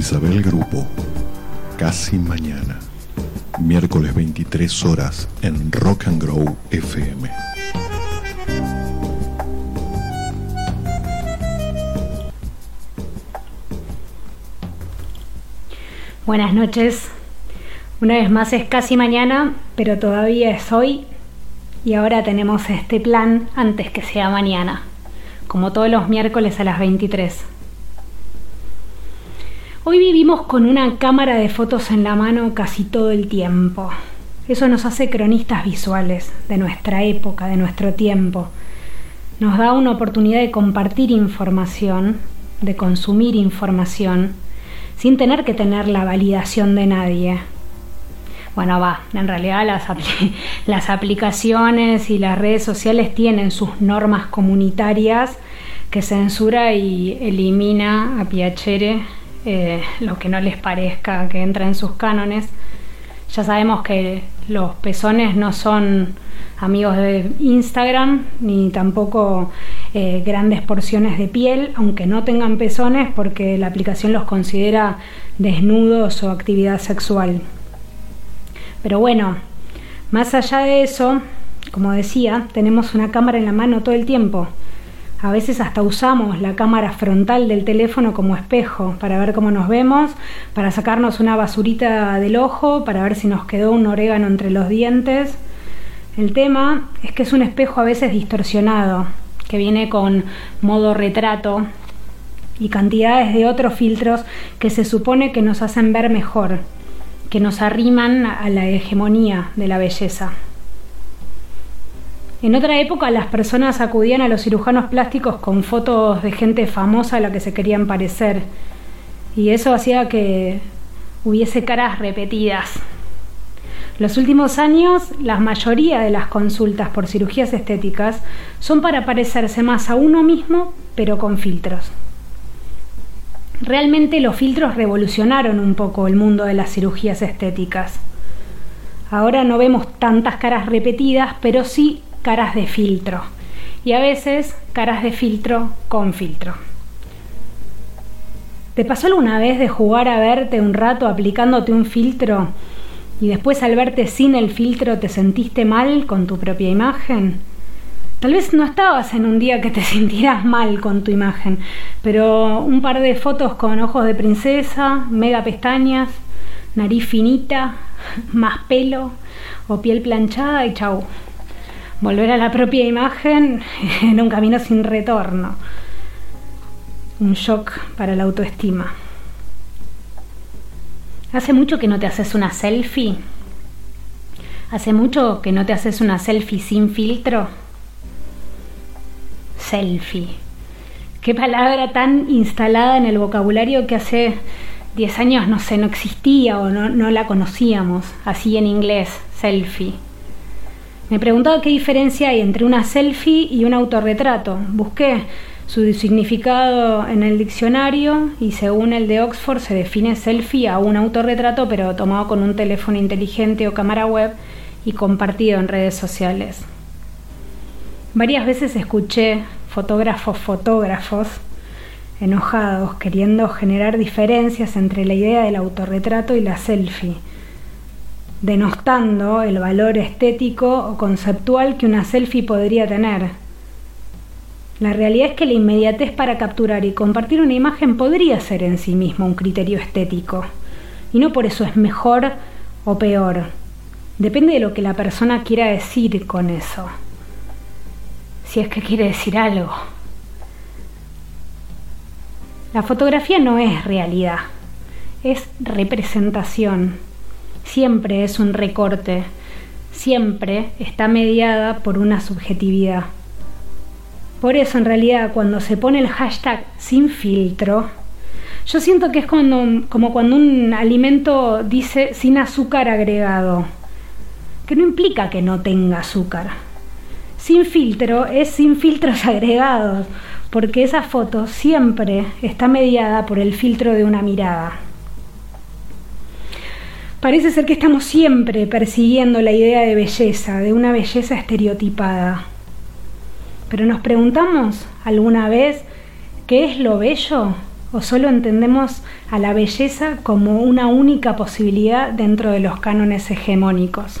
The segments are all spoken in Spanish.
Isabel Grupo, casi mañana, miércoles 23 horas en Rock and Grow FM. Buenas noches. Una vez más es casi mañana, pero todavía es hoy y ahora tenemos este plan antes que sea mañana, como todos los miércoles a las 23. Hoy vivimos con una cámara de fotos en la mano casi todo el tiempo. Eso nos hace cronistas visuales de nuestra época, de nuestro tiempo. Nos da una oportunidad de compartir información, de consumir información, sin tener que tener la validación de nadie. Bueno, va, en realidad las, aplicaciones y las redes sociales tienen sus normas comunitarias que censura y elimina a Piacere eh, lo que no les parezca que entra en sus cánones. Ya sabemos que los pezones no son amigos de Instagram ni tampoco eh, grandes porciones de piel, aunque no tengan pezones porque la aplicación los considera desnudos o actividad sexual. Pero bueno, más allá de eso, como decía, tenemos una cámara en la mano todo el tiempo. A veces hasta usamos la cámara frontal del teléfono como espejo para ver cómo nos vemos, para sacarnos una basurita del ojo, para ver si nos quedó un orégano entre los dientes. El tema es que es un espejo a veces distorsionado, que viene con modo retrato y cantidades de otros filtros que se supone que nos hacen ver mejor, que nos arriman a la hegemonía de la belleza. En otra época las personas acudían a los cirujanos plásticos con fotos de gente famosa a la que se querían parecer y eso hacía que hubiese caras repetidas, los últimos años, la mayoría de las consultas por cirugías estéticas son para parecerse más a uno mismo, pero con filtros. Realmente los filtros revolucionaron un poco el mundo de las cirugías estéticas. Ahora no vemos tantas caras repetidas, pero sí caras de filtro. Y a veces caras de filtro con filtro. ¿Te pasó alguna vez de jugar a verte un rato aplicándote un filtro y después al verte sin el filtro te sentiste mal con tu propia imagen. Tal vez no estabas en un día que te sintieras mal con tu imagen, pero un par de fotos con ojos de princesa, mega pestañas, nariz finita, más pelo o piel planchada y chau. Volver a la propia imagen en un camino sin retorno. Un shock para la autoestima. ¿Hace mucho que no te haces una selfie? ¿Hace mucho que no te haces una selfie sin filtro? Selfie. Qué palabra tan instalada en el vocabulario que hace 10 años no sé, no existía o no, no la conocíamos, así en inglés, selfie. Me preguntaba qué diferencia hay entre una selfie y un autorretrato. Busqué su significado en el diccionario y según el de Oxford se define selfie a un autorretrato pero tomado con un teléfono inteligente o cámara web y compartido en redes sociales. Varias veces escuché fotógrafos fotógrafos enojados queriendo generar diferencias entre la idea del autorretrato y la selfie, denostando el valor estético o conceptual que una selfie podría tener la realidad es que la inmediatez para capturar y compartir una imagen podría ser en sí mismo un criterio estético. Y no por eso es mejor o peor. Depende de lo que la persona quiera decir con eso. Si es que quiere decir algo. La fotografía no es realidad, es representación. Siempre es un recorte, siempre está mediada por una subjetividad. Por eso en realidad cuando se pone el hashtag sin filtro, yo siento que es cuando, como cuando un alimento dice sin azúcar agregado, que no implica que no tenga azúcar. Sin filtro es sin filtros agregados, porque esa foto siempre está mediada por el filtro de una mirada. Parece ser que estamos siempre persiguiendo la idea de belleza, de una belleza estereotipada. Pero nos preguntamos alguna vez qué es lo bello ¿O solo entendemos a la belleza como una única posibilidad dentro de los cánones hegemónicos?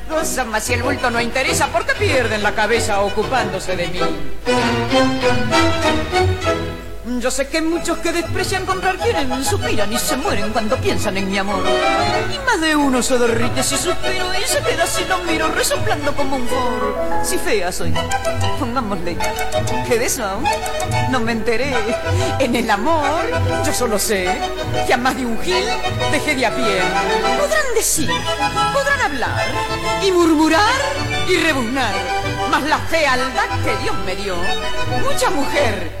mas si el bulto no interesa, ¿por qué pierden la cabeza ocupándose de mí? Yo sé que muchos que desprecian comprar quieren, suspiran y se mueren cuando piensan en mi amor. Y más de uno se derrite si suspiro y se queda si lo miro resoplando como un foro. Si fea soy, pongámosle, que de eso no me enteré. En el amor, yo solo sé que a más de un gil dejé de a pie. Podrán decir, podrán hablar y murmurar y rebuznar, mas la fealdad que Dios me dio, mucha mujer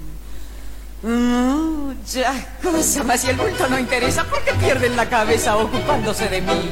Muchas cosas, mas si el bulto no interesa, ¿por qué pierden la cabeza ocupándose de mí?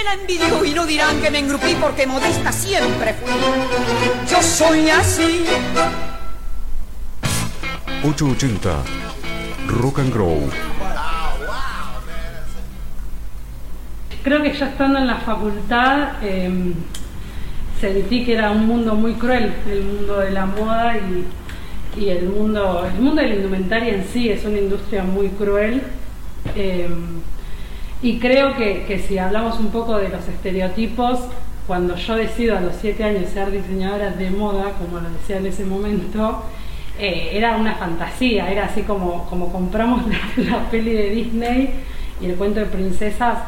me la envidió y no dirán que me engrupí porque modesta siempre fui. Yo soy así. 880 Rock and Grow. Creo que ya estando en la facultad em, sentí que era un mundo muy cruel, el mundo de la moda y, el mundo, el mundo de la indumentaria en sí es una industria muy cruel. Em, y creo que, si hablamos un poco de los estereotipos, cuando yo decido a los siete años ser diseñadora de moda, como lo decía en ese momento, eh, era una fantasía, era así como, como compramos la, peli de Disney y el cuento de princesas,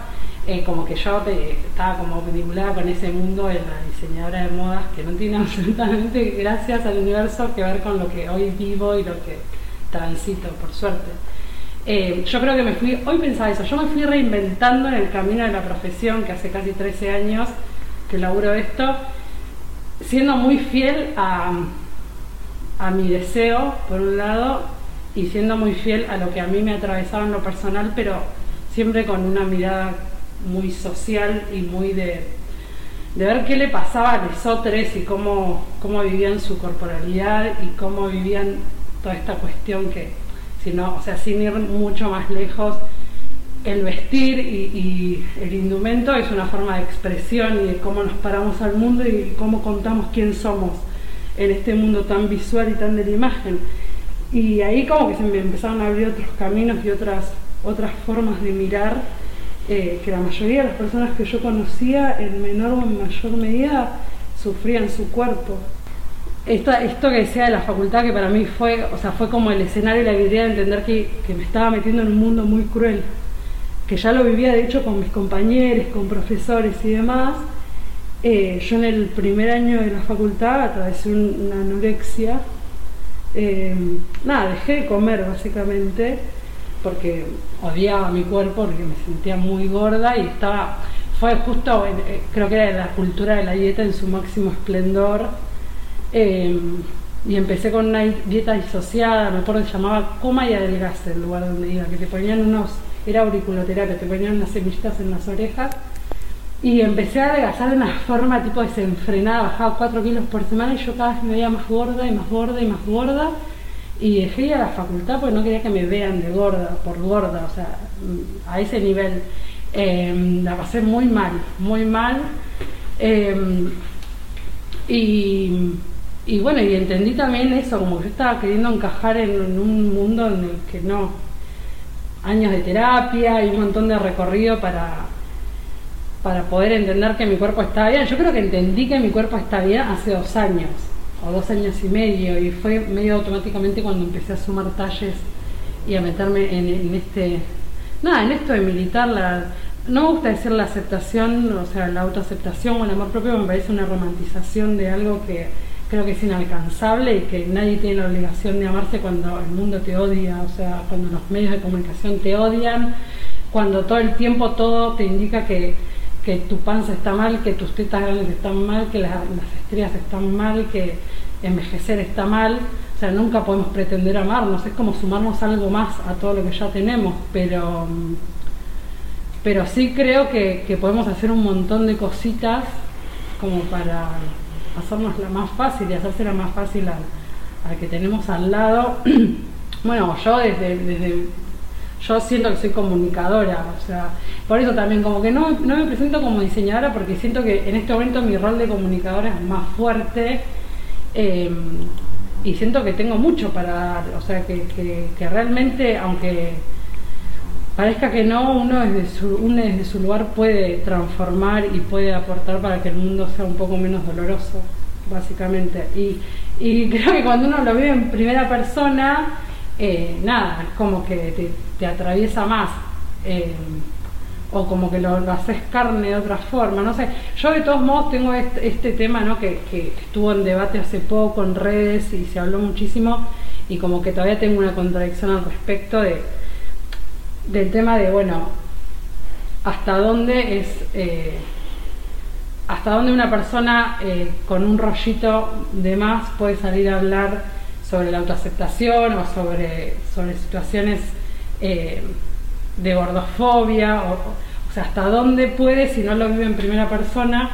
eh, como que yo estaba como vinculada con ese mundo de la diseñadora de modas que no tiene absolutamente, gracias al universo, que ver con lo que hoy vivo y lo que transito, por suerte. Eh, yo creo que me fui, hoy pensaba eso, yo me fui reinventando en el camino de la profesión, que hace casi 13 años que laburo esto, siendo muy fiel a, a mi deseo, por un lado, y siendo muy fiel a lo que a mí me atravesaba en lo personal, pero siempre con una mirada muy social y muy de, de ver qué le pasaba a los otros y cómo, cómo vivían su corporalidad y cómo vivían toda esta cuestión que, sino, o sea, sin ir mucho más lejos, el vestir y, el indumento es una forma de expresión y de cómo nos paramos al mundo y cómo contamos quién somos en este mundo tan visual y tan de la imagen. Y ahí como que se me empezaron a abrir otros caminos y otras, otras formas de mirar eh, que la mayoría de las personas que yo conocía en menor o en mayor medida sufrían su cuerpo. Esto, esto que decía de la facultad que para mí fue, o sea, fue como el escenario y la idea de entender que, que me estaba metiendo en un mundo muy cruel que ya lo vivía de hecho con mis compañeros, con profesores y demás, eh, yo en el primer año de la facultad atravesé una anorexia. Eh, nada, dejé de comer básicamente porque odiaba mi cuerpo, porque me sentía muy gorda y estaba, fue justo, eh, creo que era la cultura de la dieta en su máximo esplendor. Y empecé con una dieta disociada, me acuerdo que se llamaba Coma y Adelgace, el lugar donde iba, que te ponían unos era auriculoterapia, te ponían unas semillitas en las orejas y empecé a adelgazar de una forma tipo desenfrenada, bajaba 4 kilos por semana y yo cada vez me veía más gorda y más gorda y más gorda y dejé a la facultad porque no quería que me vean de gorda, por gorda, o sea, a ese nivel. Em, la pasé muy mal, muy mal. Em, y, y, bueno, y entendí también eso, como yo estaba queriendo encajar en un mundo en el que no, años de terapia y un montón de recorrido para, para poder entender que mi cuerpo está bien. Yo creo que entendí que mi cuerpo está bien hace dos años o dos años y medio y fue medio automáticamente cuando empecé a sumar talles y a meterme en, este, nada, en esto de militar la... No me gusta decir la aceptación, o sea, la autoaceptación o el amor propio me parece una romantización de algo que creo que es inalcanzable y que nadie tiene la obligación de amarse cuando el mundo te odia, o sea, cuando los medios de comunicación te odian, cuando todo el tiempo todo te indica que, tu panza está mal, que tus tetas grandes están mal, que las, las están mal, que envejecer está mal. O sea, nunca podemos pretender amarnos, es como sumarnos algo más a todo lo que ya tenemos, pero, pero sí creo que, que podemos hacer un montón de cositas como para hacernos la más fácil y hacérsela más fácil al, que tenemos al lado. bueno, yo desde, yo siento que soy comunicadora, o sea, por eso también como que no, no me presento como diseñadora porque siento que en este momento mi rol de comunicadora es más fuerte em, y siento que tengo mucho para dar, o sea, que, que realmente, aunque parezca que no, uno desde, su, uno desde su lugar puede transformar y puede aportar para que el mundo sea un poco menos doloroso, básicamente. Y, creo que cuando uno lo vive en primera persona, eh, nada, es como que te, atraviesa más. Eh, o como que lo, haces carne de otra forma, no sé. Yo de todos modos tengo este, este tema, ¿no? Que, que, estuvo en debate hace poco en redes y se habló muchísimo y como que todavía tengo una contradicción al respecto de del tema de, bueno, hasta dónde es, eh, hasta dónde una persona eh, con un rollito de más puede salir a hablar sobre la autoaceptación o sobre, sobre situaciones eh, de gordofobia, o, o sea, hasta dónde puede si no lo vive en primera persona,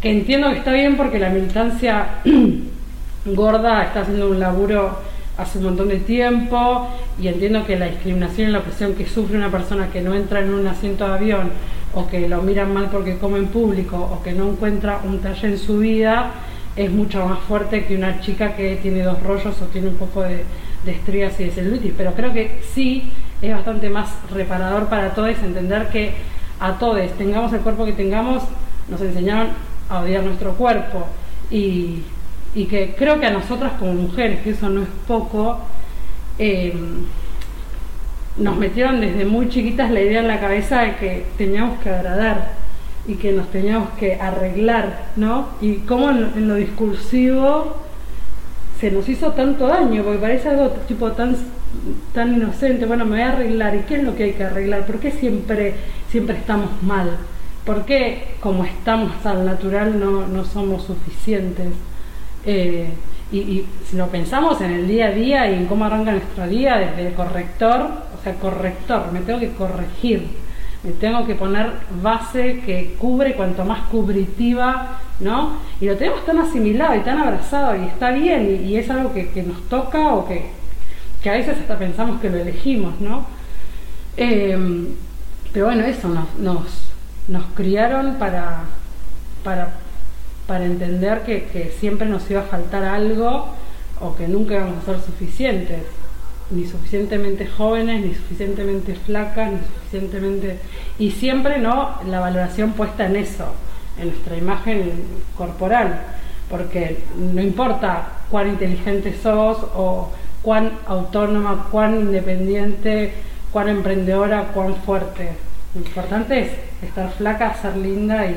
que entiendo que está bien porque la militancia gorda está haciendo un laburo hace un montón de tiempo y entiendo que la discriminación y la opresión que sufre una persona que no entra en un asiento de avión o que lo miran mal porque come en público o que no encuentra un talle en su vida es mucho más fuerte que una chica que tiene dos rollos o tiene un poco de, estrías y de celulitis. Pero creo que sí es bastante más reparador para todos entender que a todos, tengamos el cuerpo que tengamos, nos enseñaron a odiar nuestro cuerpo y y que creo que a nosotras como mujeres, que eso no es poco, eh, nos metieron desde muy chiquitas la idea en la cabeza de que teníamos que agradar y que nos teníamos que arreglar, ¿no? Y cómo en, lo discursivo se nos hizo tanto daño, porque parece algo tipo tan, tan inocente, bueno, me voy a arreglar, ¿y qué es lo que hay que arreglar? ¿Por qué siempre, siempre estamos mal? ¿Por qué como estamos al natural no, no somos suficientes? Eh, y, si lo pensamos en el día a día y en cómo arranca nuestro día, desde corrector, o sea, corrector, me tengo que corregir, me tengo que poner base que cubre cuanto más cubritiva, ¿no? Y lo tenemos tan asimilado y tan abrazado y está bien y, es algo que, nos toca o que, que, a veces hasta pensamos que lo elegimos, ¿no? Eh, pero bueno, eso nos, nos, nos criaron para, para, para entender que, siempre nos iba a faltar algo o que nunca íbamos a ser suficientes ni suficientemente jóvenes, ni suficientemente flacas, ni suficientemente... Y siempre no la valoración puesta en eso, en nuestra imagen corporal, porque no importa cuán inteligente sos o cuán autónoma, cuán independiente, cuán emprendedora, cuán fuerte. Lo importante es estar flaca, ser linda y...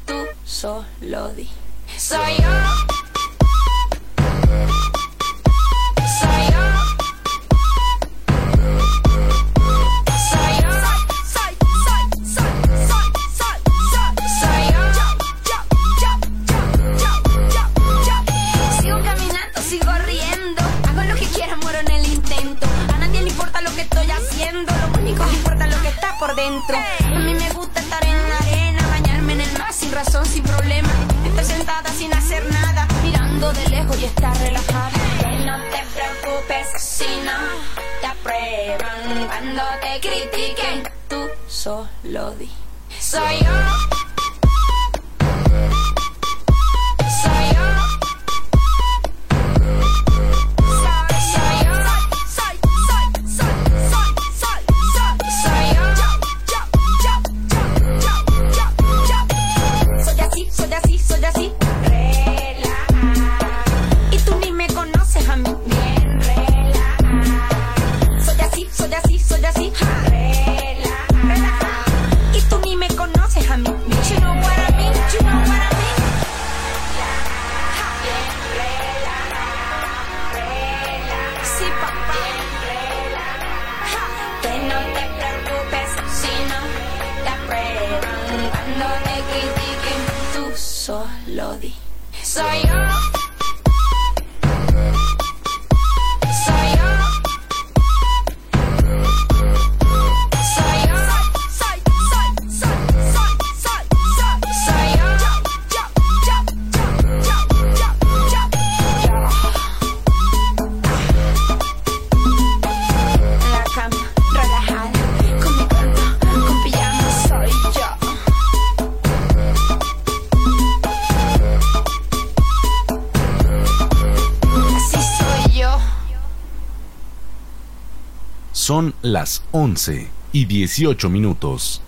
tú solo di. Soy yo. por dentro. A sin razón, sin problema. Estar sentada sin hacer nada, mirando de lejos y estar relajada. no te preocupes si no te aprueban cuando te critiquen. Tú solo di. Soy yo. Las 11 y 18 minutos.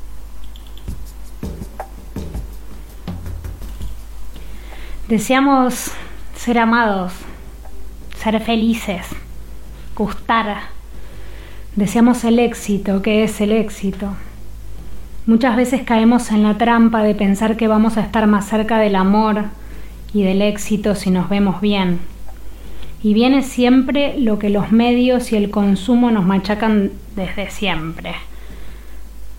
Deseamos ser amados, ser felices, gustar. Deseamos el éxito, ¿qué es el éxito? Muchas veces caemos en la trampa de pensar que vamos a estar más cerca del amor y del éxito si nos vemos bien y viene siempre lo que los medios y el consumo nos machacan desde siempre.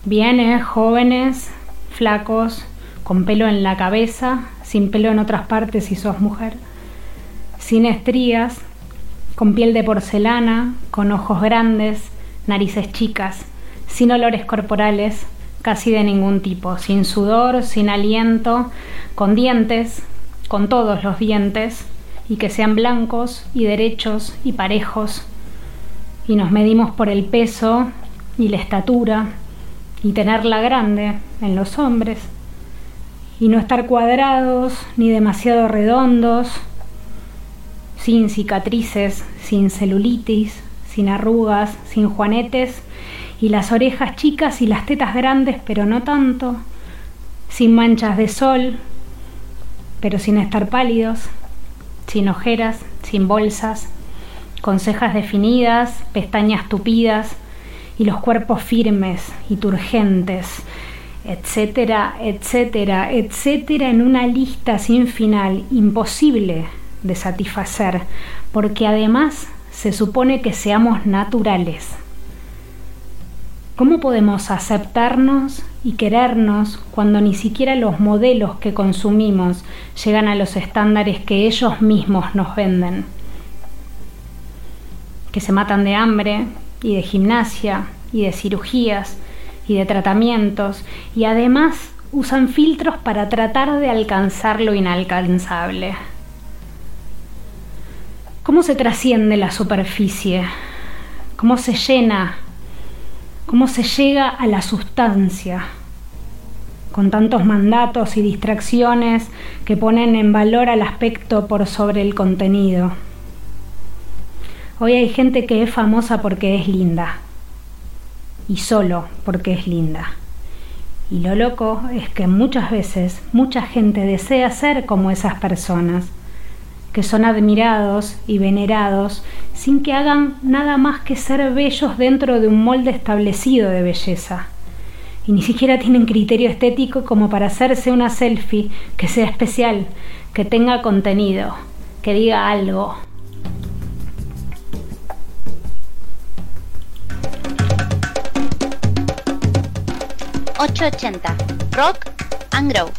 Viene jóvenes, flacos, con pelo en la cabeza, sin pelo en otras partes si sos mujer, sin estrías, con piel de porcelana, con ojos grandes, narices chicas, sin olores corporales, casi de ningún tipo, sin sudor, sin aliento, con dientes, con todos los dientes, y que sean blancos y derechos y parejos, y nos medimos por el peso y la estatura, y tenerla grande en los hombres, y no estar cuadrados ni demasiado redondos, sin cicatrices, sin celulitis, sin arrugas, sin juanetes, y las orejas chicas y las tetas grandes, pero no tanto, sin manchas de sol, pero sin estar pálidos, sin ojeras, sin bolsas, con cejas definidas, pestañas tupidas y los cuerpos firmes y turgentes, etcétera, etcétera, etcétera, en una lista sin final, imposible de satisfacer, porque además se supone que seamos naturales. ¿Cómo podemos aceptarnos y querernos cuando ni siquiera los modelos que consumimos llegan a los estándares que ellos mismos nos venden? Que se matan de hambre y de gimnasia y de cirugías y de tratamientos y además usan filtros para tratar de alcanzar lo inalcanzable. ¿Cómo se trasciende la superficie? ¿Cómo se llena? ¿Cómo se llega a la sustancia? Con tantos mandatos y distracciones que ponen en valor al aspecto por sobre el contenido. Hoy hay gente que es famosa porque es linda. Y solo porque es linda. Y lo loco es que muchas veces mucha gente desea ser como esas personas, que son admirados y venerados sin que hagan nada más que ser bellos dentro de un molde establecido de belleza. Y ni siquiera tienen criterio estético como para hacerse una selfie que sea especial, que tenga contenido, que diga algo, 880 Rock and Grow.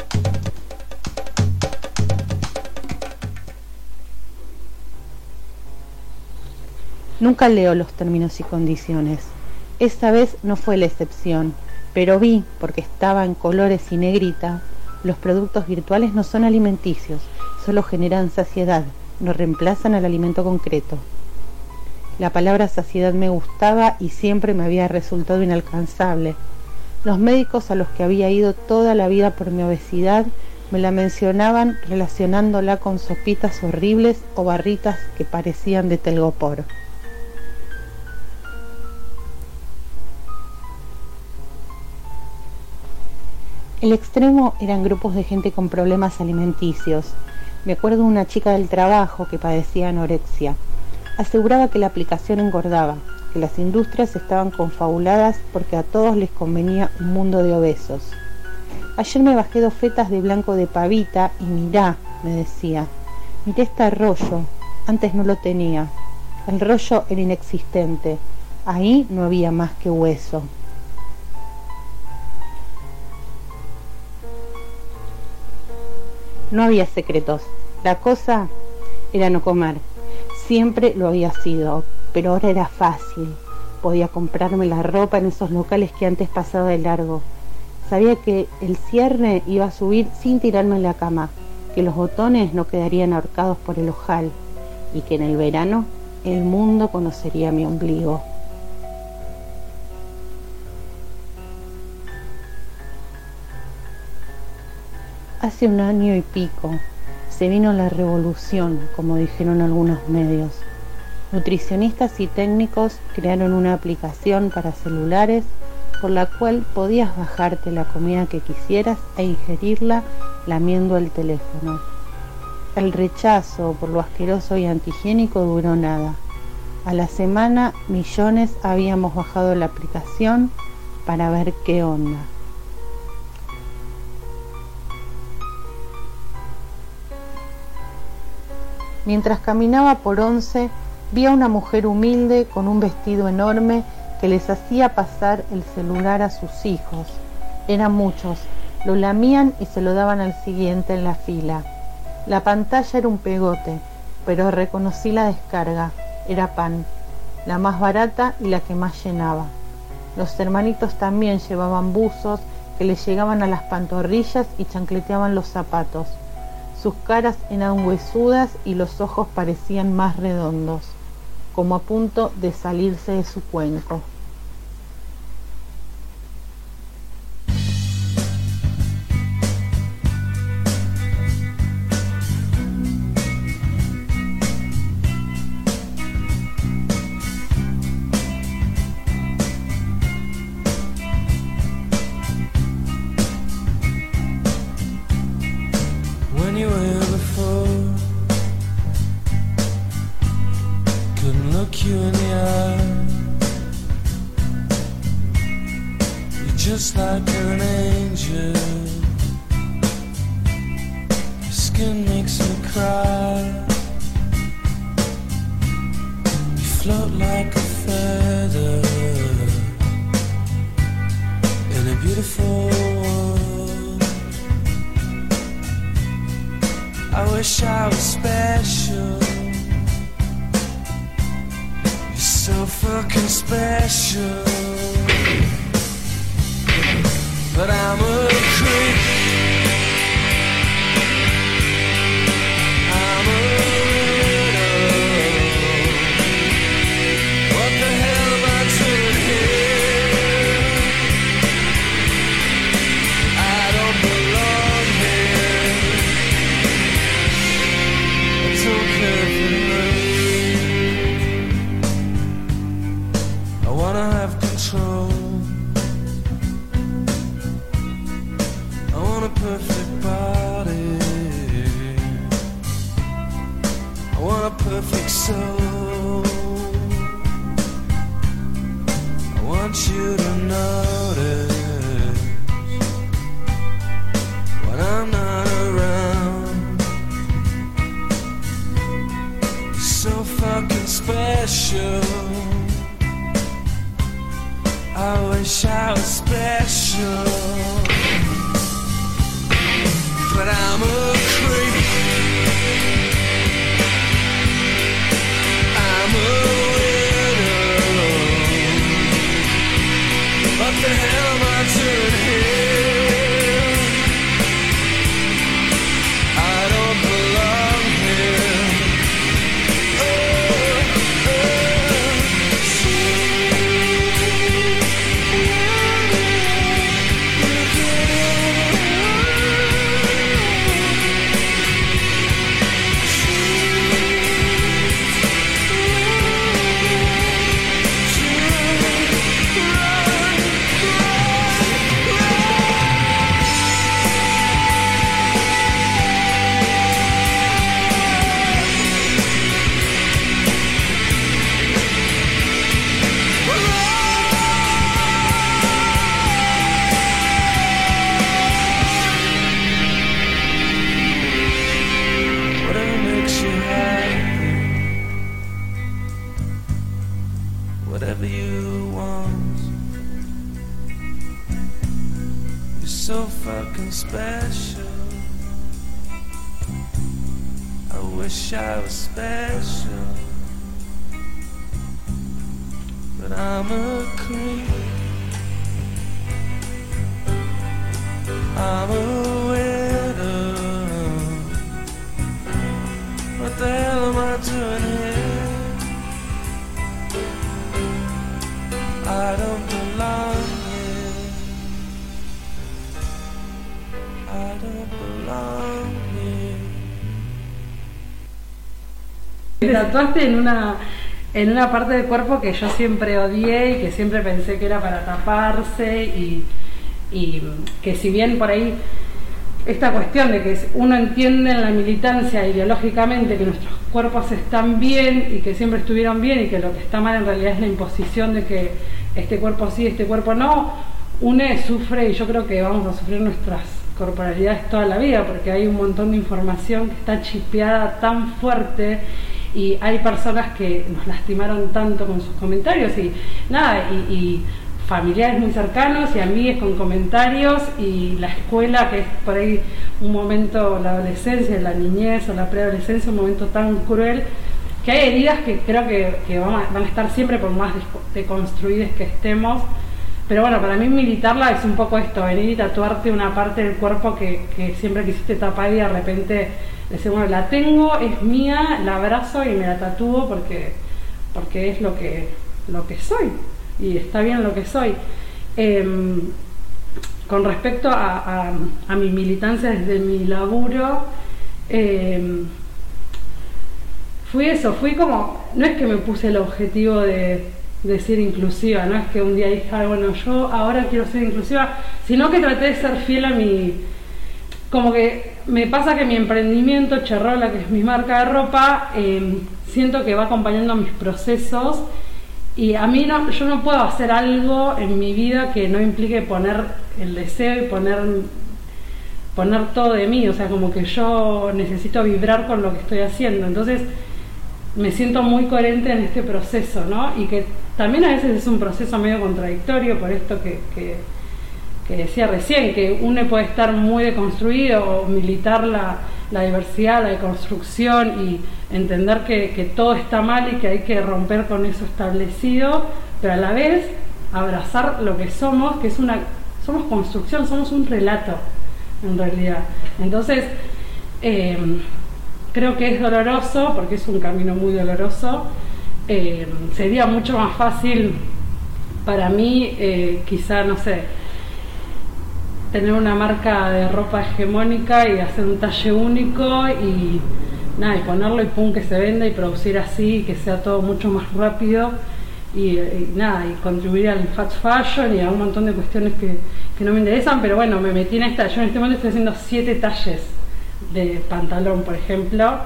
Nunca leo los términos y condiciones. Esta vez no fue la excepción, pero vi, porque estaba en colores y negrita, los productos virtuales no son alimenticios, solo generan saciedad, no reemplazan al alimento concreto. La palabra saciedad me gustaba y siempre me había resultado inalcanzable, los médicos a los que había ido toda la vida por mi obesidad me la mencionaban relacionándola con sopitas horribles o barritas que parecían de telgopor. El extremo eran grupos de gente con problemas alimenticios. Me acuerdo una chica del trabajo que padecía anorexia. Aseguraba que la aplicación engordaba, las industrias estaban confabuladas porque a todos les convenía un mundo de obesos. Ayer me bajé dos fetas de blanco de pavita y mirá, me decía, miré este rollo, antes no lo tenía. El rollo era inexistente, ahí no había más que hueso. No había secretos, la cosa era no comer. Siempre lo había sido, pero ahora era fácil. Podía comprarme la ropa en esos locales que antes pasaba de largo. Sabía que el cierre iba a subir sin tirarme en la cama, que los botones no quedarían ahorcados por el ojal y que en el verano el mundo conocería mi ombligo. Hace un año y pico se vino la revolución, como dijeron algunos medios. Nutricionistas y técnicos crearon una aplicación para celulares por la cual podías bajarte la comida que quisieras e ingerirla lamiendo el teléfono. El rechazo por lo asqueroso y antihigiénico duró nada. A la semana millones habíamos bajado la aplicación para ver qué onda. Mientras caminaba por once, Vi a una mujer humilde con un vestido enorme que les hacía pasar el celular a sus hijos. Eran muchos, lo lamían y se lo daban al siguiente en la fila. La pantalla era un pegote, pero reconocí la descarga, era pan, la más barata y la que más llenaba. Los hermanitos también llevaban buzos que les llegaban a las pantorrillas y chancleteaban los zapatos. Sus caras eran huesudas y los ojos parecían más redondos como a punto de salirse de su cuenco. So fucking special. But I'm a Te tatuaste en una en una parte del cuerpo que yo siempre odié y que siempre pensé que era para taparse y, que si bien por ahí esta cuestión de que uno entiende en la militancia ideológicamente que nuestros cuerpos están bien y que siempre estuvieron bien y que lo que está mal en realidad es la imposición de que este cuerpo sí, este cuerpo no, une sufre y yo creo que vamos a sufrir nuestras corporalidades toda la vida porque hay un montón de información que está chipeada tan fuerte y hay personas que nos lastimaron tanto con sus comentarios y nada, y, familiares muy cercanos y amigos con comentarios y la escuela que es por ahí un momento, la adolescencia, la niñez o la preadolescencia, un momento tan cruel que hay heridas que creo que, van, a, van, a, estar siempre por más deconstruidas que estemos. Pero bueno, para mí militarla es un poco esto, venir y tatuarte una parte del cuerpo que siempre quisiste tapar y de repente decir, bueno, la tengo, es mía, la abrazo y me la tatúo porque, porque es lo que, lo que soy y está bien lo que soy. Eh, con respecto a, a, mi militancia desde mi laburo, eh, fui eso, fui como, no es que me puse el objetivo de, de ser inclusiva, no es que un día dije, bueno, yo ahora quiero ser inclusiva, sino que traté de ser fiel a mi, como que me pasa que mi emprendimiento, Cherrola, que es mi marca de ropa, eh, siento que va acompañando mis procesos y a mí no, yo no puedo hacer algo en mi vida que no implique poner el deseo y poner, poner todo de mí, o sea, como que yo necesito vibrar con lo que estoy haciendo. Entonces me siento muy coherente en este proceso, ¿no? Y que también a veces es un proceso medio contradictorio por esto que, que, que decía recién, que uno puede estar muy deconstruido o militar la, la diversidad, la deconstrucción y entender que, que, todo está mal y que hay que romper con eso establecido, pero a la vez abrazar lo que somos, que es una, somos construcción, somos un relato en realidad. Entonces, eh, creo que es doloroso, porque es un camino muy doloroso, eh, sería mucho más fácil para mí, eh, quizá, no sé, tener una marca de ropa hegemónica y hacer un talle único y nada, y ponerlo y pum que se venda y producir así, que sea todo mucho más rápido y, y nada, y contribuir al fast fashion y a un montón de cuestiones que, que, no me interesan, pero bueno, me metí en esta, yo en este momento estoy haciendo siete talles de pantalón, por ejemplo.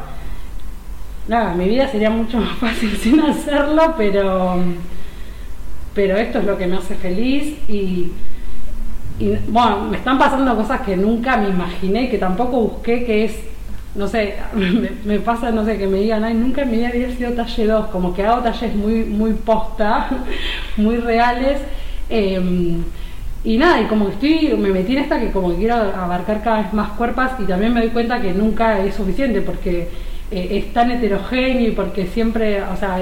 Nada, mi vida sería mucho más fácil sin hacerlo, pero pero esto es lo que me hace feliz y y bueno, me están pasando cosas que nunca me imaginé, que tampoco busqué, que es, no sé, me, me pasa, no sé, que me digan, ay, nunca vida había sido talle 2, como que hago talles muy, muy posta, muy reales. Eh, y nada, y como que estoy, me metí en esta que como que quiero abarcar cada vez más cuerpos y también me doy cuenta que nunca es suficiente porque eh, es tan heterogéneo y porque siempre, o sea,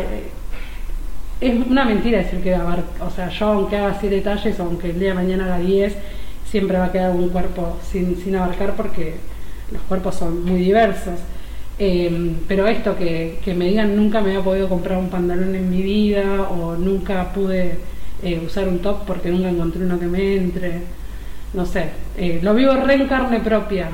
es una mentira decir que abarca, o sea, yo aunque haga siete detalles aunque el día de mañana haga 10, siempre va a quedar un cuerpo sin, sin abarcar porque los cuerpos son muy diversos. Eh, pero esto que, que, me digan nunca me había podido comprar un pantalón en mi vida o nunca pude eh, usar un top porque nunca encontré uno que me entre, no sé, eh, lo vivo re en carne propia.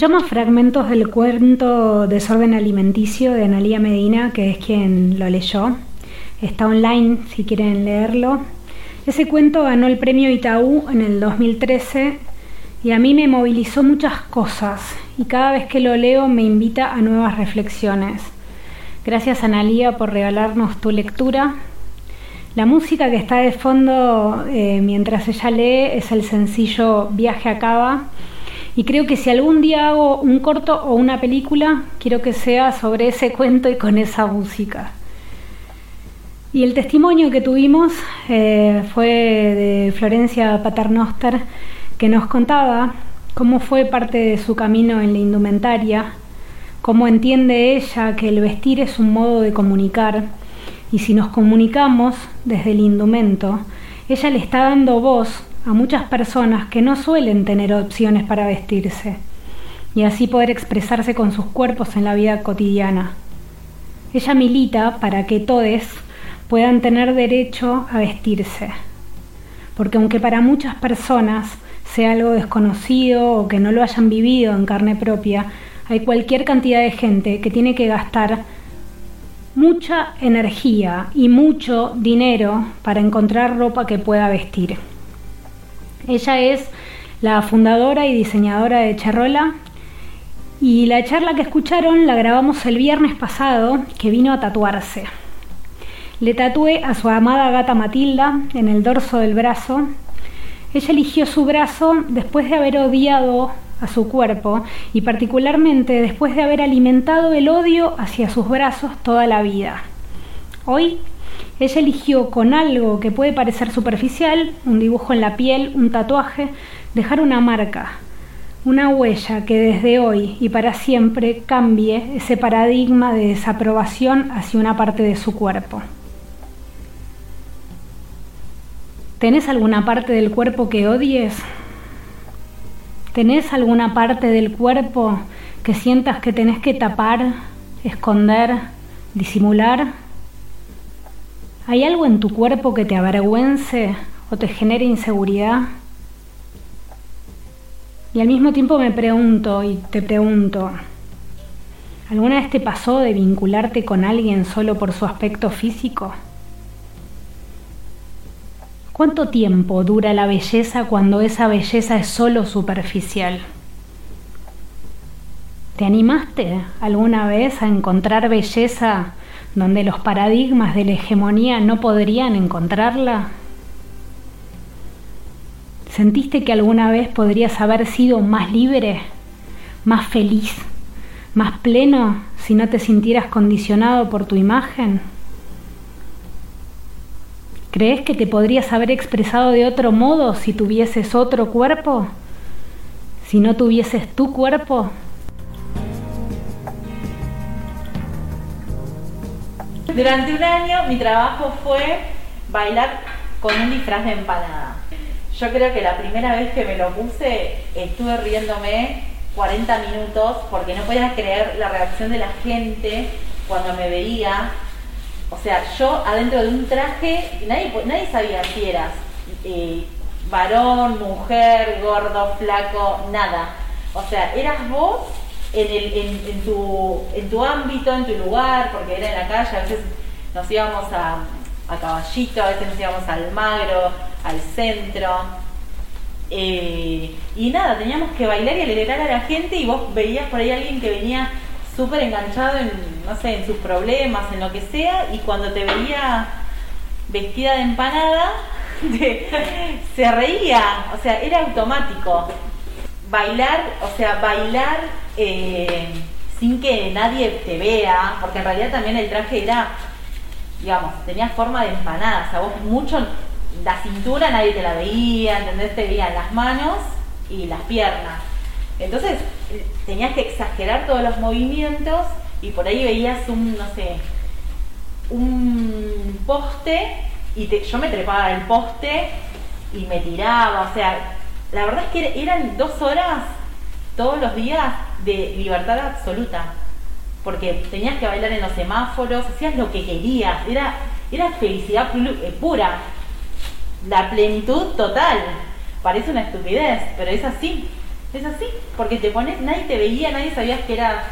Escuchamos fragmentos del cuento Desorden Alimenticio de Analía Medina, que es quien lo leyó. está online si quieren leerlo. Ese cuento ganó el premio Itaú en el 2013 y a mí me movilizó muchas cosas y cada vez que lo leo me invita a nuevas reflexiones. Gracias Analía por regalarnos tu lectura. La música que está de fondo eh, mientras ella lee es el sencillo Viaje a Cava y creo que si algún día hago un corto o una película, quiero que sea sobre ese cuento y con esa música. Y el testimonio que tuvimos eh, fue de Florencia Paternoster, que nos contaba cómo fue parte de su camino en la indumentaria, cómo entiende ella que el vestir es un modo de comunicar, y si nos comunicamos desde el indumento, ella le está dando voz a muchas personas que no suelen tener opciones para vestirse, y así poder expresarse con sus cuerpos en la vida cotidiana. Ella milita para que todos puedan tener derecho a vestirse. Porque aunque para muchas personas sea algo desconocido o que no lo hayan vivido en carne propia, hay cualquier cantidad de gente que tiene que gastar mucha energía y mucho dinero para encontrar ropa que pueda vestir. Ella es la fundadora y diseñadora de Charrola y la charla que escucharon la grabamos el viernes pasado que vino a tatuarse. Le tatué a su amada gata Matilda en el dorso del brazo. Ella eligió su brazo después de haber odiado a su cuerpo y particularmente después de haber alimentado el odio hacia sus brazos toda la vida. Hoy ella eligió con algo que puede parecer superficial, un dibujo en la piel, un tatuaje, dejar una marca, una huella que desde hoy y para siempre cambie ese paradigma de desaprobación hacia una parte de su cuerpo. ¿Tenés alguna parte del cuerpo que odies? ¿Tenés alguna parte del cuerpo que sientas que tenés que tapar, esconder, disimular? ¿Hay algo en tu cuerpo que te avergüence o te genere inseguridad? Y al mismo tiempo me pregunto y te pregunto, ¿alguna vez te pasó de vincularte con alguien solo por su aspecto físico? ¿Cuánto tiempo dura la belleza cuando esa belleza es solo superficial? ¿Te animaste alguna vez a encontrar belleza donde los paradigmas de la hegemonía no podrían encontrarla? ¿Sentiste que alguna vez podrías haber sido más libre, más feliz, más pleno si no te sintieras condicionado por tu imagen? ¿Crees que te podrías haber expresado de otro modo si tuvieses otro cuerpo? Si no tuvieses tu cuerpo? Durante un año mi trabajo fue bailar con un disfraz de empanada. Yo creo que la primera vez que me lo puse estuve riéndome 40 minutos porque no podía creer la reacción de la gente cuando me veía o sea, yo adentro de un traje, nadie, nadie sabía si eras eh, varón, mujer, gordo, flaco, nada. O sea, eras vos en, el, en, tu, en tu ámbito, en tu lugar, porque era en la calle, a veces nos íbamos a, a Caballito, a veces nos íbamos al Magro, al centro. Eh, y nada, teníamos que bailar y alegrar a la gente y vos veías por ahí a alguien que venía súper enganchado en, no sé, en sus problemas, en lo que sea, y cuando te veía vestida de empanada, se reía, o sea, era automático. Bailar, o sea, bailar eh, sin que nadie te vea, porque en realidad también el traje era, digamos, tenía forma de empanada, o sea, vos mucho, la cintura nadie te la veía, ¿entendés? Te veían las manos y las piernas. Entonces tenías que exagerar todos los movimientos y por ahí veías un, no sé, un poste y yo me trepaba del poste y me tiraba, o sea, la verdad es que eran dos horas todos los días de libertad absoluta. Porque tenías que bailar en los semáforos, hacías lo que querías, era, era felicidad eh, pura, la plenitud total. Parece una estupidez, pero es así, es así, porque te pones, nadie te veía, nadie sabías que era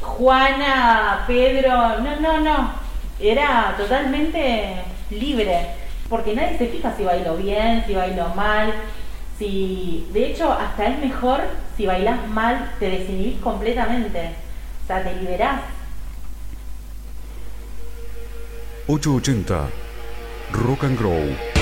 Juana, Pedro, no, no, no, era totalmente libre, porque nadie se fija si bailo bien, si bailo mal, si, de hecho, hasta es mejor si bailás mal, te desinhibís completamente. O sea, te liberás. 880 Rock and Grow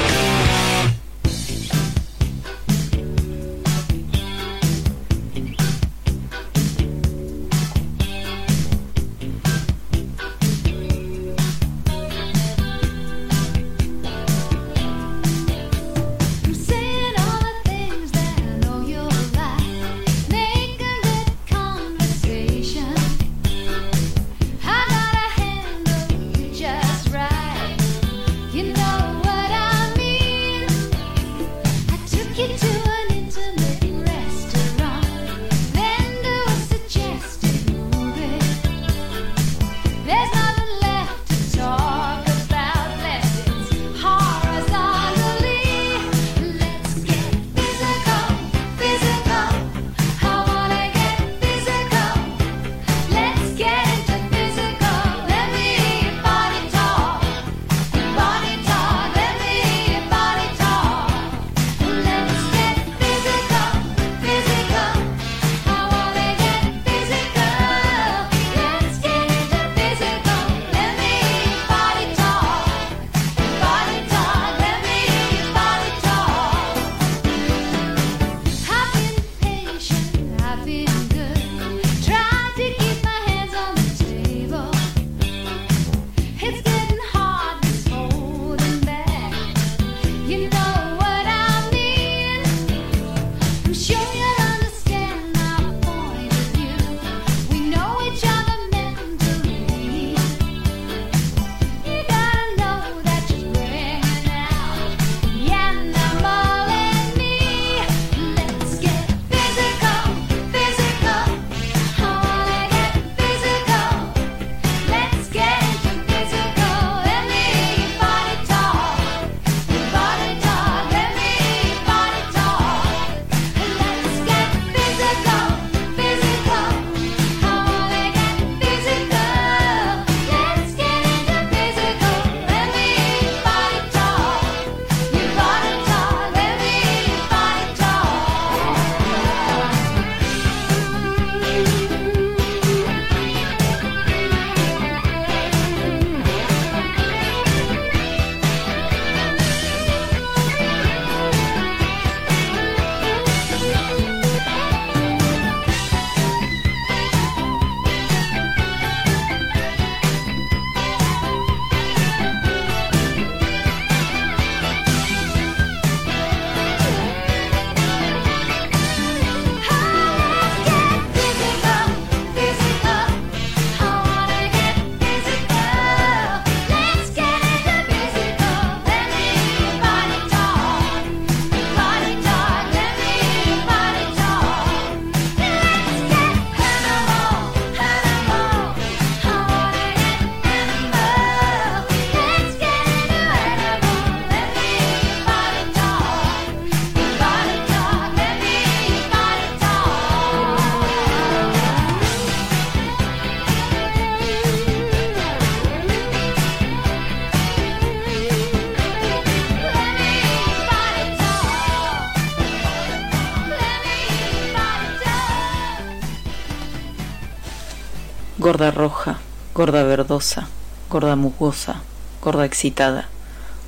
gorda roja, gorda verdosa, gorda mugosa, gorda excitada,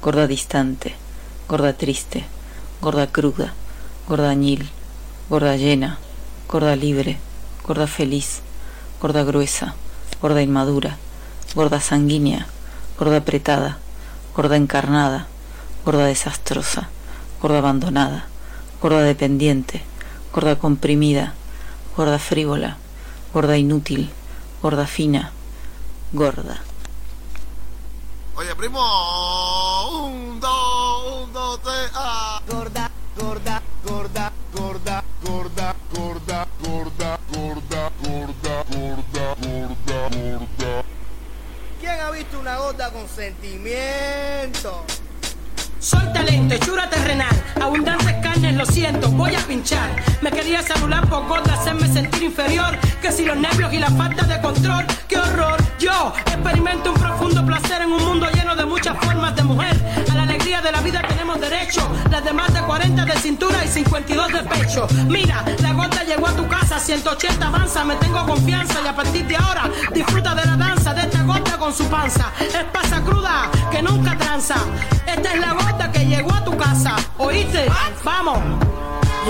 gorda distante, gorda triste, gorda cruda, gorda añil, gorda llena, gorda libre, gorda feliz, gorda gruesa, gorda inmadura, gorda sanguínea, gorda apretada, gorda encarnada, gorda desastrosa, gorda abandonada, gorda dependiente, gorda comprimida, gorda frívola, gorda inútil, Gorda fina. Gorda. Oye, primo. Un, dos, un, dos, tres, ah. Gorda, gorda, gorda, gorda, gorda, gorda, gorda, gorda, gorda, gorda, gorda, gorda. ¿Quién ha visto una gorda con sentimiento? Soy talento, hechura terrenal, abundantes carnes, lo siento, voy a pinchar. Me quería celular por gorda, hacerme sentir inferior. Que si los nervios y la falta de control, qué horror. Yo experimento un profundo placer en un mundo lleno de muchas formas de mujer. De la vida tenemos derecho. Las de más de 40 de cintura y 52 de pecho. Mira, la gota llegó a tu casa, 180 avanza, me tengo confianza y a partir de ahora disfruta de la danza de esta gota con su panza. Es pasa cruda que nunca tranza. Esta es la gota que llegó a tu casa. ¿Oíste? Vamos.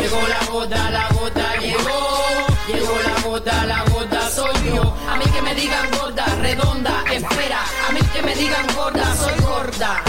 Llegó la gota, la gota llegó. Llegó la gota, la gota soy yo. A mí que me digan gorda, redonda, espera. A mí que me digan gorda, soy gorda.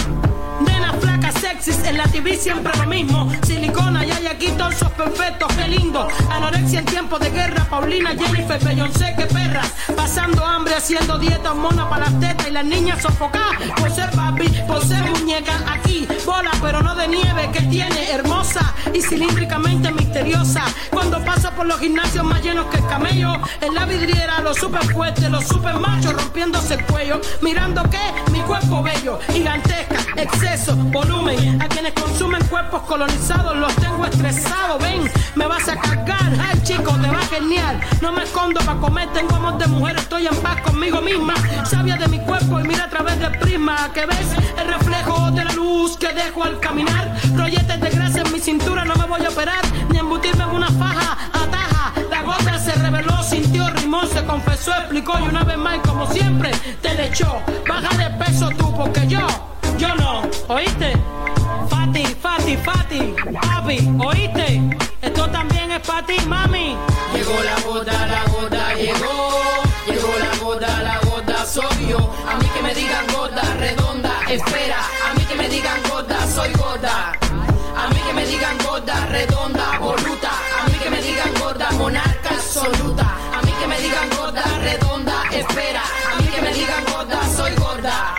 En la TV siempre lo mismo. Silicona y hay aquí torsos perfectos, qué lindo. Anorexia en tiempos de guerra, Paulina, Jennifer, Beyoncé, qué perras. Pasando hambre, haciendo dieta, mona para las tetas y las niñas sofocadas. Por ser papi, por ser muñeca, aquí, bola, pero no de nieve, que tiene, hermosa y cilíndricamente misteriosa. Cuando paso por los gimnasios más llenos que el camello, en la vidriera, los super fuertes, los super machos rompiéndose el cuello. Mirando que mi cuerpo bello, gigantesca, exceso, volumen. A quienes consumen cuerpos colonizados los tengo estresados. Ven, me vas a cargar. Ay, chico, te va genial. No me escondo para comer, tengo amor de mujer, estoy en paz conmigo misma. Sabia de mi cuerpo y mira a través del prisma que ves el reflejo de la luz que dejo al caminar. Rolletes de grasa en mi cintura, no me voy a operar ni embutirme en una faja. Ataja, la gota se reveló, sintió, rimó, se confesó, explicó y una vez más, como siempre, te le echó. Baja de peso tú, porque yo, yo no, ¿oíste? Fati, Fati, Fati, papi, ¿oíste? Esto también es para ti, mami. Llegó la gota, la gota llegó. Llegó la gota, la gota soy yo. A mí que me digan gorda, redonda, espera. A mí que me digan gorda, soy gorda. A mí que me digan gorda, redonda, voluta. A mí que me digan gorda, monarca absoluta. A mí que me digan gorda, redonda, espera. A mí que me digan gorda, soy gorda.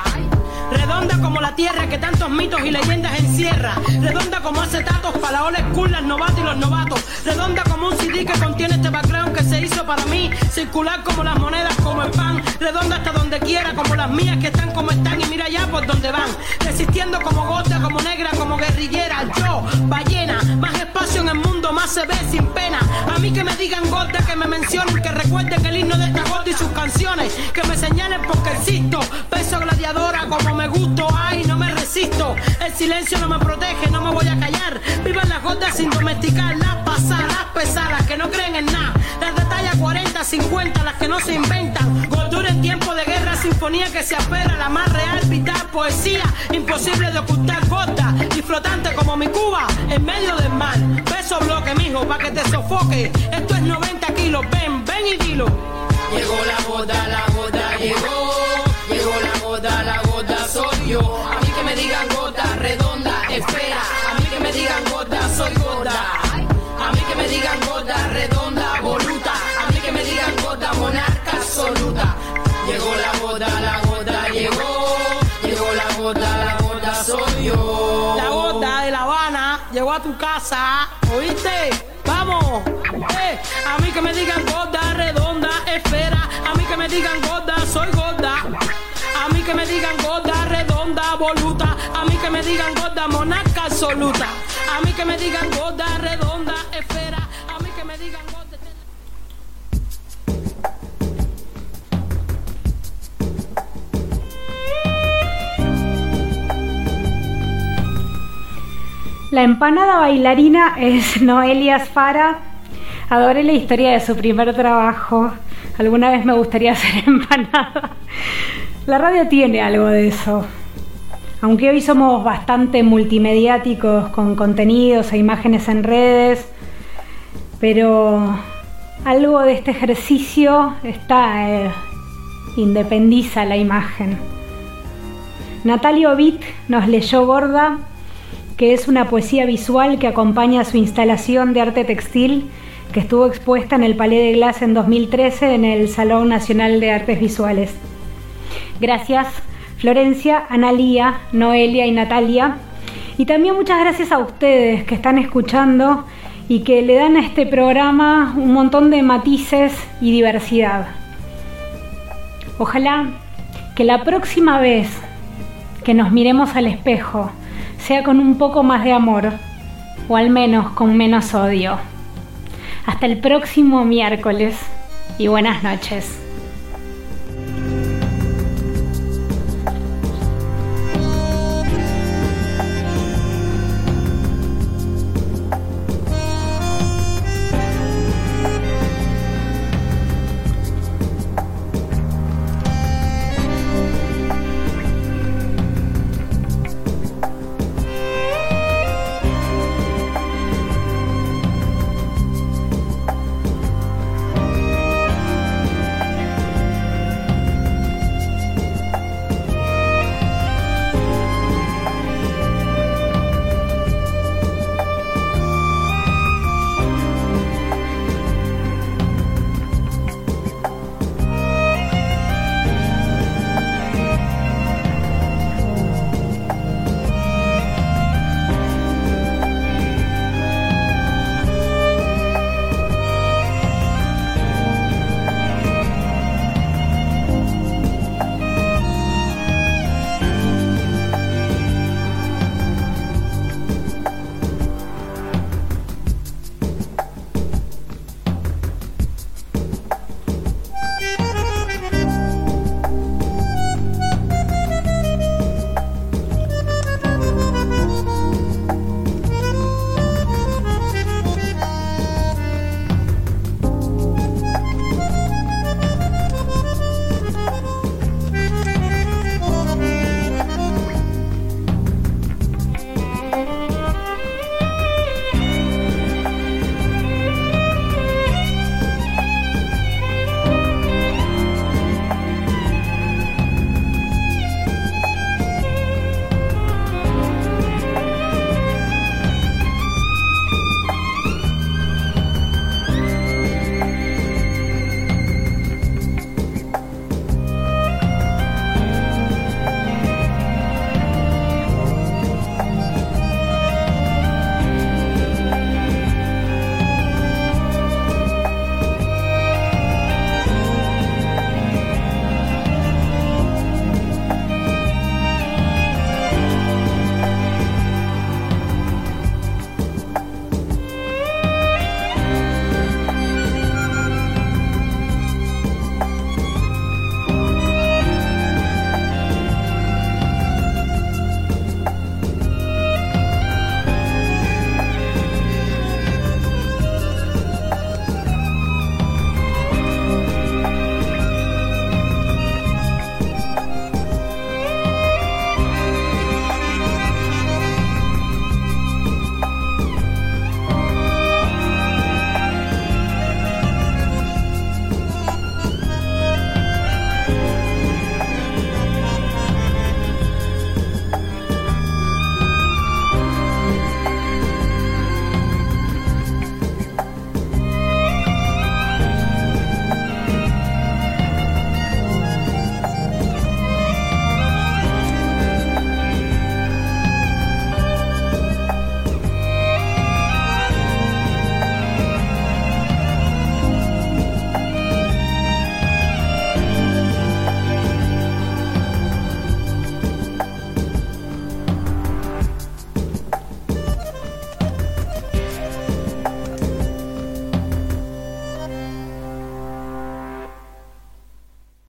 Redonda como la tierra que tantos mitos y leyendas encierra. Redonda como acetatos para la old school, las novatas y los novatos. Redonda como un CD que contiene este background que se hizo para mí. Circular como las monedas, como el pan. Redonda hasta donde quiera, como las mías que están como están y mira ya por donde van. Resistiendo como gota, como negra, como guerrillera. Yo, ballena, más espacio en el mundo, más se ve sin pena. A mí que me digan gota, que me mencionen, que recuerden el himno de esta gota y sus canciones. Que me señalen porque existo. Peso gladiadora como me gusto, ay, no me resisto. El silencio no me protege, no me voy a callar. Vivan las gotas sin domesticar, las pasadas, pesadas, que no creen en nada. Las de talla 40, 50, las que no se inventan. Gordura en tiempo de guerra, sinfonía que se apera, la más real, vital, poesía, imposible de ocultar gota. Y flotante como mi Cuba, en medio del mar. Beso bloque, mijo, pa' que te sofoque. Esto es 90 kilos, ven, ven y dilo. Llegó la gota, la gota llegó. A mí que me digan gota redonda, espera. A mí que me digan gota, soy gorda. A mí que me digan gota redonda, voluta. A mí que me digan gota, monarca absoluta. Llegó la gota, la gota llegó. Llegó la gota, la gota soy yo. La gota de La Habana llegó a tu casa, ¿oíste? Vamos, eh, a mí que me digan gorda, redonda, espera. A mí que me digan gorda, soy gorda. Que me digan gorda, redonda, voluta. A mí que me digan gorda, monarca absoluta. A mí que me digan gorda, redonda, espera. A mí que me digan gorda. La empanada bailarina es Noelia Asfara. Adoré la historia de su primer trabajo. Alguna vez me gustaría ser empanada. La radio tiene algo de eso. Aunque hoy somos bastante multimediáticos con contenidos e imágenes en redes, pero algo de este ejercicio está, eh, independiza la imagen. Natalia Ovid nos leyó Gorda, que es una poesía visual que acompaña su instalación de arte textil que estuvo expuesta en el Palais de Glace en 2013 en el Salón Nacional de Artes Visuales. Gracias Florencia, Analía, Noelia y Natalia. Y también muchas gracias a ustedes que están escuchando y que le dan a este programa un montón de matices y diversidad. Ojalá que la próxima vez que nos miremos al espejo sea con un poco más de amor, o al menos con menos odio. Hasta el próximo miércoles y buenas noches.